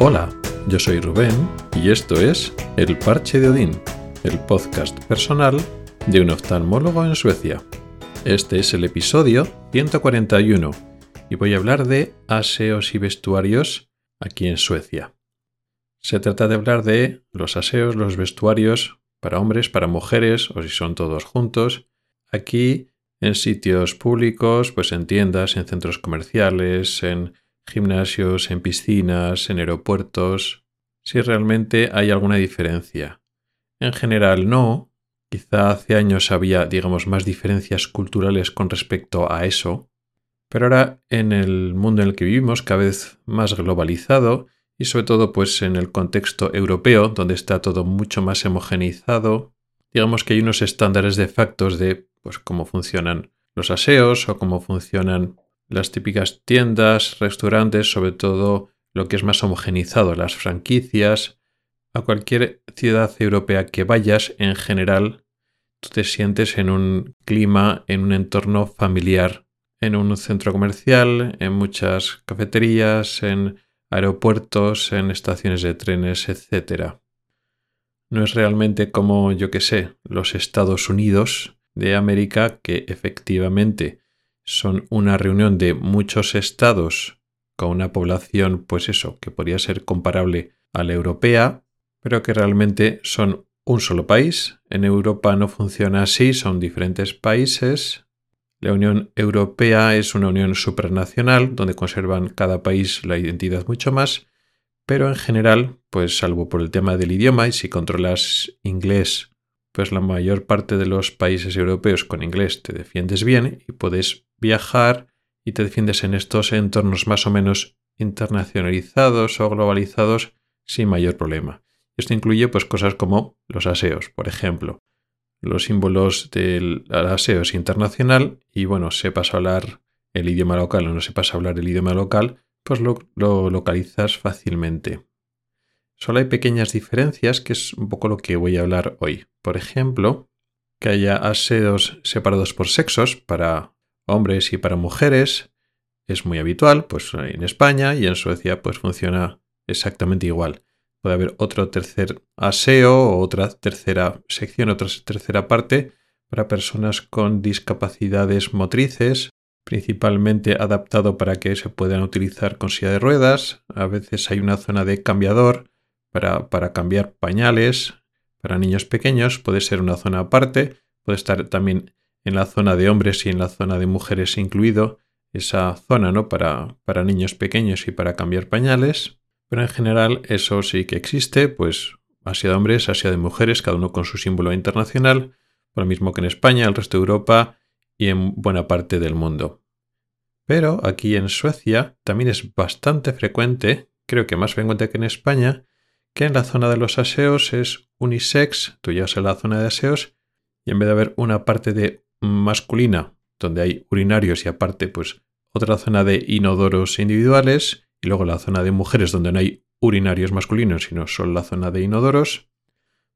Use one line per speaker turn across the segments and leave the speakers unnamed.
Hola, yo soy Rubén y esto es El Parche de Odín, el podcast personal de un oftalmólogo en Suecia. Este es el episodio 141 y voy a hablar de aseos y vestuarios aquí en Suecia. Se trata de hablar de los aseos, los vestuarios para hombres, para mujeres o si son todos juntos, aquí en sitios públicos, pues en tiendas, en centros comerciales, en gimnasios, en piscinas, en aeropuertos, si realmente hay alguna diferencia. En general no, quizá hace años había, digamos, más diferencias culturales con respecto a eso, pero ahora en el mundo en el que vivimos, cada vez más globalizado, y sobre todo pues en el contexto europeo, donde está todo mucho más homogeneizado, digamos que hay unos estándares de factos de pues cómo funcionan los aseos o cómo funcionan las típicas tiendas, restaurantes, sobre todo lo que es más homogenizado, las franquicias. A cualquier ciudad europea que vayas, en general, tú te sientes en un clima, en un entorno familiar, en un centro comercial, en muchas cafeterías, en aeropuertos, en estaciones de trenes, etc. No es realmente como, yo que sé, los Estados Unidos de América, que efectivamente son una reunión de muchos estados con una población, pues eso, que podría ser comparable a la europea, pero que realmente son un solo país. En Europa no funciona así, son diferentes países. La Unión Europea es una unión supranacional donde conservan cada país la identidad mucho más, pero en general, pues salvo por el tema del idioma y si controlas inglés, pues la mayor parte de los países europeos con inglés te defiendes bien y puedes viajar y te defiendes en estos entornos más o menos internacionalizados o globalizados sin mayor problema. Esto incluye pues cosas como los aseos, por ejemplo. Los símbolos del aseo es internacional y bueno, sepas hablar el idioma local o no sepas hablar el idioma local, pues lo, lo localizas fácilmente. Solo hay pequeñas diferencias que es un poco lo que voy a hablar hoy. Por ejemplo, que haya aseos separados por sexos para hombres y para mujeres es muy habitual, pues en España y en Suecia pues funciona exactamente igual. Puede haber otro tercer aseo o otra tercera sección, otra tercera parte para personas con discapacidades motrices, principalmente adaptado para que se puedan utilizar con silla de ruedas. A veces hay una zona de cambiador para, para cambiar pañales para niños pequeños, puede ser una zona aparte, puede estar también en la zona de hombres y en la zona de mujeres incluido esa zona, ¿no? Para, para niños pequeños y para cambiar pañales. Pero en general eso sí que existe, pues Asia de hombres, Asia de mujeres, cada uno con su símbolo internacional, lo mismo que en España, el resto de Europa y en buena parte del mundo. Pero aquí en Suecia también es bastante frecuente, creo que más frecuente que en España, que en la zona de los aseos es unisex, tú ya a la zona de aseos, y en vez de haber una parte de masculina, donde hay urinarios y aparte pues otra zona de inodoros individuales y luego la zona de mujeres donde no hay urinarios masculinos sino solo la zona de inodoros,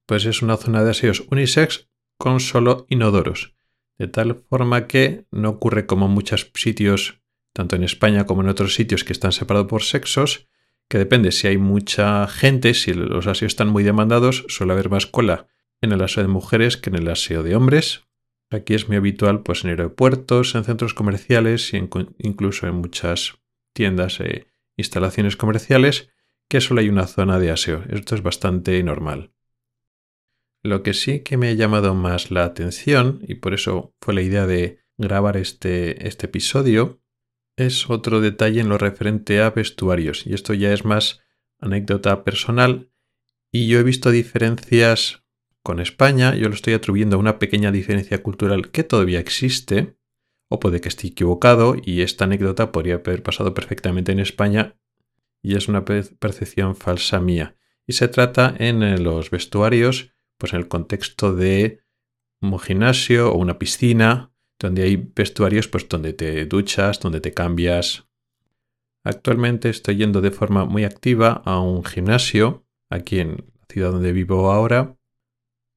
pues es una zona de aseos unisex con solo inodoros, de tal forma que no ocurre como en muchos sitios, tanto en España como en otros sitios que están separados por sexos, que depende si hay mucha gente, si los aseos están muy demandados, suele haber más cola en el aseo de mujeres que en el aseo de hombres, Aquí es muy habitual pues, en aeropuertos, en centros comerciales e incluso en muchas tiendas e instalaciones comerciales que solo hay una zona de aseo. Esto es bastante normal. Lo que sí que me ha llamado más la atención, y por eso fue la idea de grabar este, este episodio, es otro detalle en lo referente a vestuarios. Y esto ya es más anécdota personal. Y yo he visto diferencias con España yo lo estoy atribuyendo a una pequeña diferencia cultural que todavía existe, o puede que esté equivocado y esta anécdota podría haber pasado perfectamente en España y es una percepción falsa mía. Y se trata en eh, los vestuarios, pues en el contexto de un gimnasio o una piscina, donde hay vestuarios, pues donde te duchas, donde te cambias. Actualmente estoy yendo de forma muy activa a un gimnasio, aquí en la ciudad donde vivo ahora,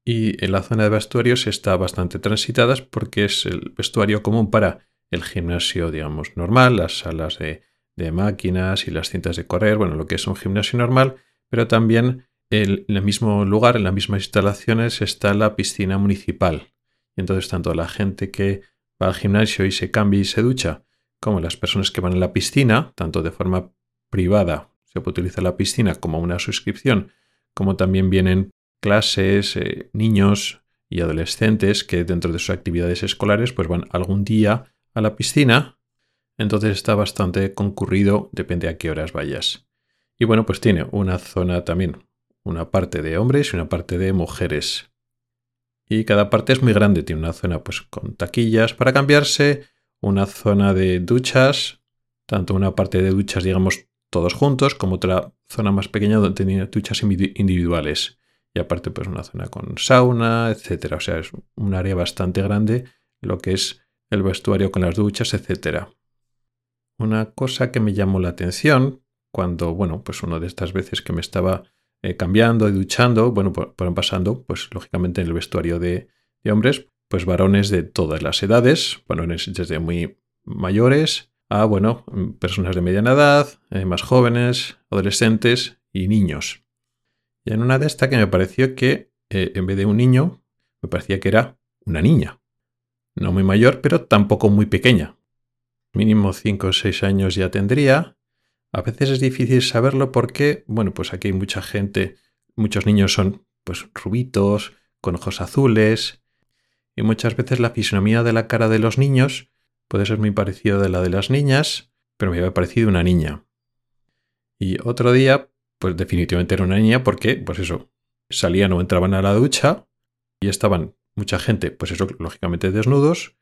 y en la zona de vestuarios está bastante transitada porque es el vestuario común para el gimnasio, digamos, normal, las salas de, máquinas y las cintas de correr, bueno, lo que es un gimnasio normal, pero también en el mismo lugar, en las mismas instalaciones, está la piscina municipal. Y entonces tanto la gente que va al gimnasio y se cambia y se ducha, como las personas que van a la piscina, tanto de forma privada, se puede utilizar la piscina como una suscripción, como también vienen clases, eh, niños y adolescentes que dentro de sus actividades escolares pues van algún día a la piscina. Entonces está bastante concurrido, depende a qué horas vayas. Y bueno, pues tiene una zona también, una parte de hombres y una parte de mujeres. Y cada parte es muy grande, tiene una zona pues con taquillas para cambiarse, una zona de duchas, tanto una parte de duchas digamos todos juntos, como otra zona más pequeña donde tiene duchas individuales. Y aparte pues una zona con sauna, etcétera. O sea, es un área bastante grande lo que es el vestuario con las duchas, etcétera. Una cosa que me llamó la atención cuando, bueno, pues una de estas veces que me estaba eh, cambiando y duchando, bueno, fueron pasando, pues lógicamente en el vestuario de, hombres, pues varones de todas las edades, varones desde muy mayores a, bueno, personas de mediana edad, eh, más jóvenes, adolescentes y niños. Y en una de estas que me pareció que eh, en vez de un niño, me parecía que era una niña. No muy mayor, pero tampoco muy pequeña. Mínimo 5 o 6 años ya tendría, a veces es difícil saberlo porque, bueno, pues aquí hay mucha gente, muchos niños son pues rubitos, con ojos azules, y muchas veces la fisonomía de la cara de los niños puede ser muy parecida a la de las niñas, pero me había parecido una niña. Y otro día, pues definitivamente era una niña porque, pues eso, salían o entraban a la ducha y estaban mucha gente, pues eso, lógicamente desnudos,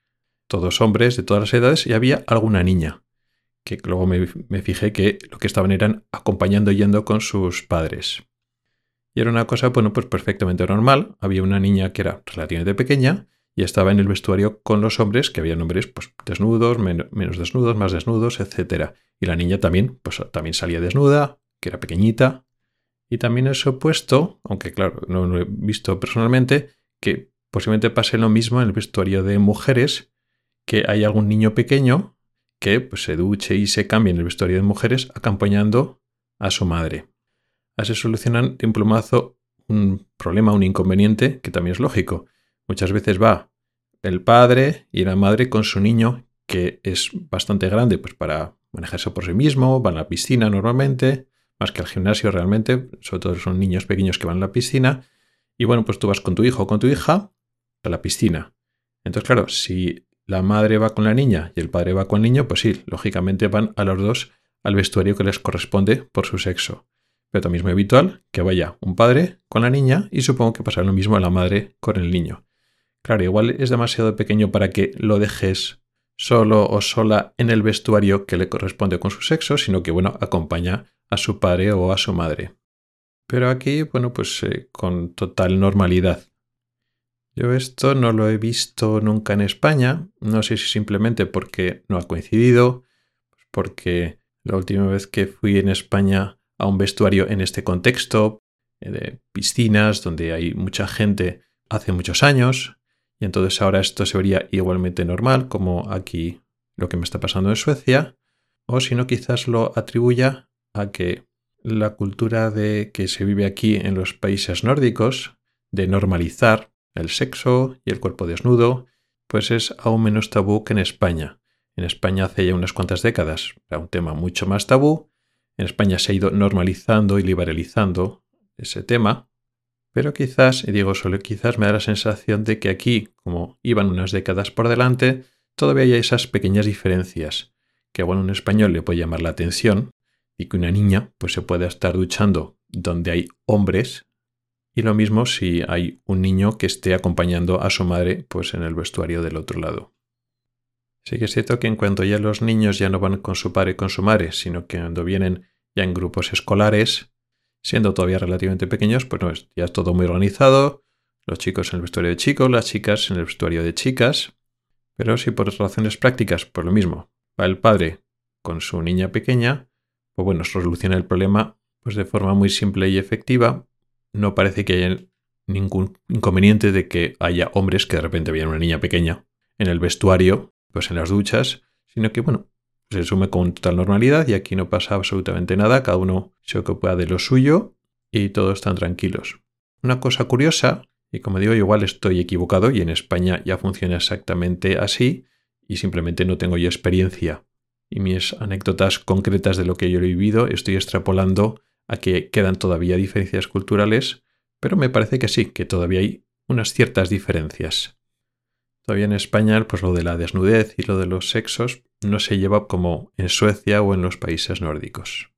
todos hombres de todas las edades y había alguna niña que luego me, fijé que lo que estaban eran acompañando yendo con sus padres. Y era una cosa, bueno, pues perfectamente normal. Había una niña que era relativamente pequeña y estaba en el vestuario con los hombres, que había hombres pues desnudos, menos desnudos, más desnudos, etc. Y la niña también, pues también salía desnuda, que era pequeñita. Y también es opuesto, aunque claro, no lo he visto personalmente, que posiblemente pase lo mismo en el vestuario de mujeres, que hay algún niño pequeño que pues, se duche y se cambie en el vestuario de mujeres acompañando a su madre. Así solucionan de un plumazo un problema, un inconveniente que también es lógico. Muchas veces va el padre y la madre con su niño que es bastante grande pues para manejarse por sí mismo, van a la piscina normalmente, más que al gimnasio realmente, sobre todo son niños pequeños que van a la piscina, y bueno, pues tú vas con tu hijo o con tu hija a la piscina. Entonces, claro, si la madre va con la niña y el padre va con el niño, pues sí, lógicamente van a los dos al vestuario que les corresponde por su sexo. Pero también es habitual que vaya un padre con la niña y supongo que pasa lo mismo a la madre con el niño. Claro, igual es demasiado pequeño para que lo dejes solo o sola en el vestuario que le corresponde con su sexo, sino que, bueno, acompaña a su padre o a su madre. Pero aquí, bueno, pues eh, con total normalidad. Yo esto no lo he visto nunca en España, no sé si simplemente porque no ha coincidido, porque la última vez que fui en España a un vestuario en este contexto, eh, de piscinas, donde hay mucha gente hace muchos años, y entonces ahora esto se vería igualmente normal, como aquí lo que me está pasando en Suecia, o si no quizás lo atribuya a que la cultura de que se vive aquí en los países nórdicos, de normalizar el sexo y el cuerpo desnudo, pues es aún menos tabú que en España. En España hace ya unas cuantas décadas era un tema mucho más tabú. En España se ha ido normalizando y liberalizando ese tema. Pero quizás, y digo solo quizás, me da la sensación de que aquí, como iban unas décadas por delante, todavía hay esas pequeñas diferencias, que a un español le puede llamar la atención, y que una niña pues se puede estar duchando donde hay hombres y lo mismo si hay un niño que esté acompañando a su madre pues en el vestuario del otro lado. Sí que es cierto que en cuanto ya los niños ya no van con su padre y con su madre, sino que cuando vienen ya en grupos escolares, siendo todavía relativamente pequeños, pues no, ya es todo muy organizado, los chicos en el vestuario de chicos, las chicas en el vestuario de chicas, pero si por razones prácticas, por lo mismo, va el padre con su niña pequeña, pues bueno, soluciona el problema pues de forma muy simple y efectiva, no parece que haya ningún inconveniente de que haya hombres que de repente vean una niña pequeña en el vestuario, pues en las duchas, sino que, bueno, se asume con total normalidad y aquí no pasa absolutamente nada, cada uno se ocupa de lo suyo y todos están tranquilos. Una cosa curiosa, y como digo, igual estoy equivocado y en España ya funciona exactamente así y simplemente no tengo yo experiencia y mis anécdotas concretas de lo que yo he vivido estoy extrapolando a que quedan todavía diferencias culturales, pero me parece que sí, que todavía hay unas ciertas diferencias. Todavía en España, pues lo de la desnudez y lo de los sexos no se lleva como en Suecia o en los países nórdicos.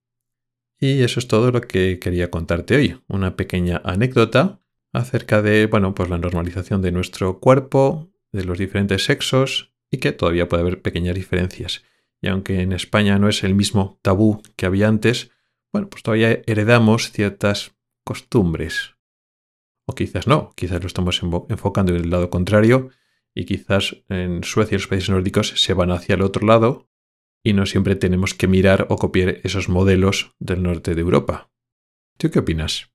Y eso es todo lo que quería contarte hoy, una pequeña anécdota acerca de, bueno, pues la normalización de nuestro cuerpo, de los diferentes sexos y que todavía puede haber pequeñas diferencias. Y aunque en España no es el mismo tabú que había antes, bueno, pues todavía heredamos ciertas costumbres. O quizás no, quizás lo estamos enfocando en el lado contrario y quizás en Suecia y los países nórdicos se van hacia el otro lado y no siempre tenemos que mirar o copiar esos modelos del norte de Europa. ¿Tú qué opinas?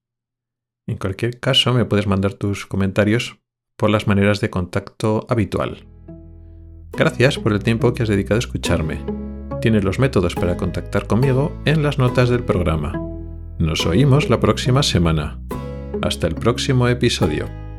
En cualquier caso, me puedes mandar tus comentarios por las maneras de contacto habitual. Gracias por el tiempo que has dedicado a escucharme. Tienes los métodos para contactar conmigo en las notas del programa. Nos oímos la próxima semana. Hasta el próximo episodio.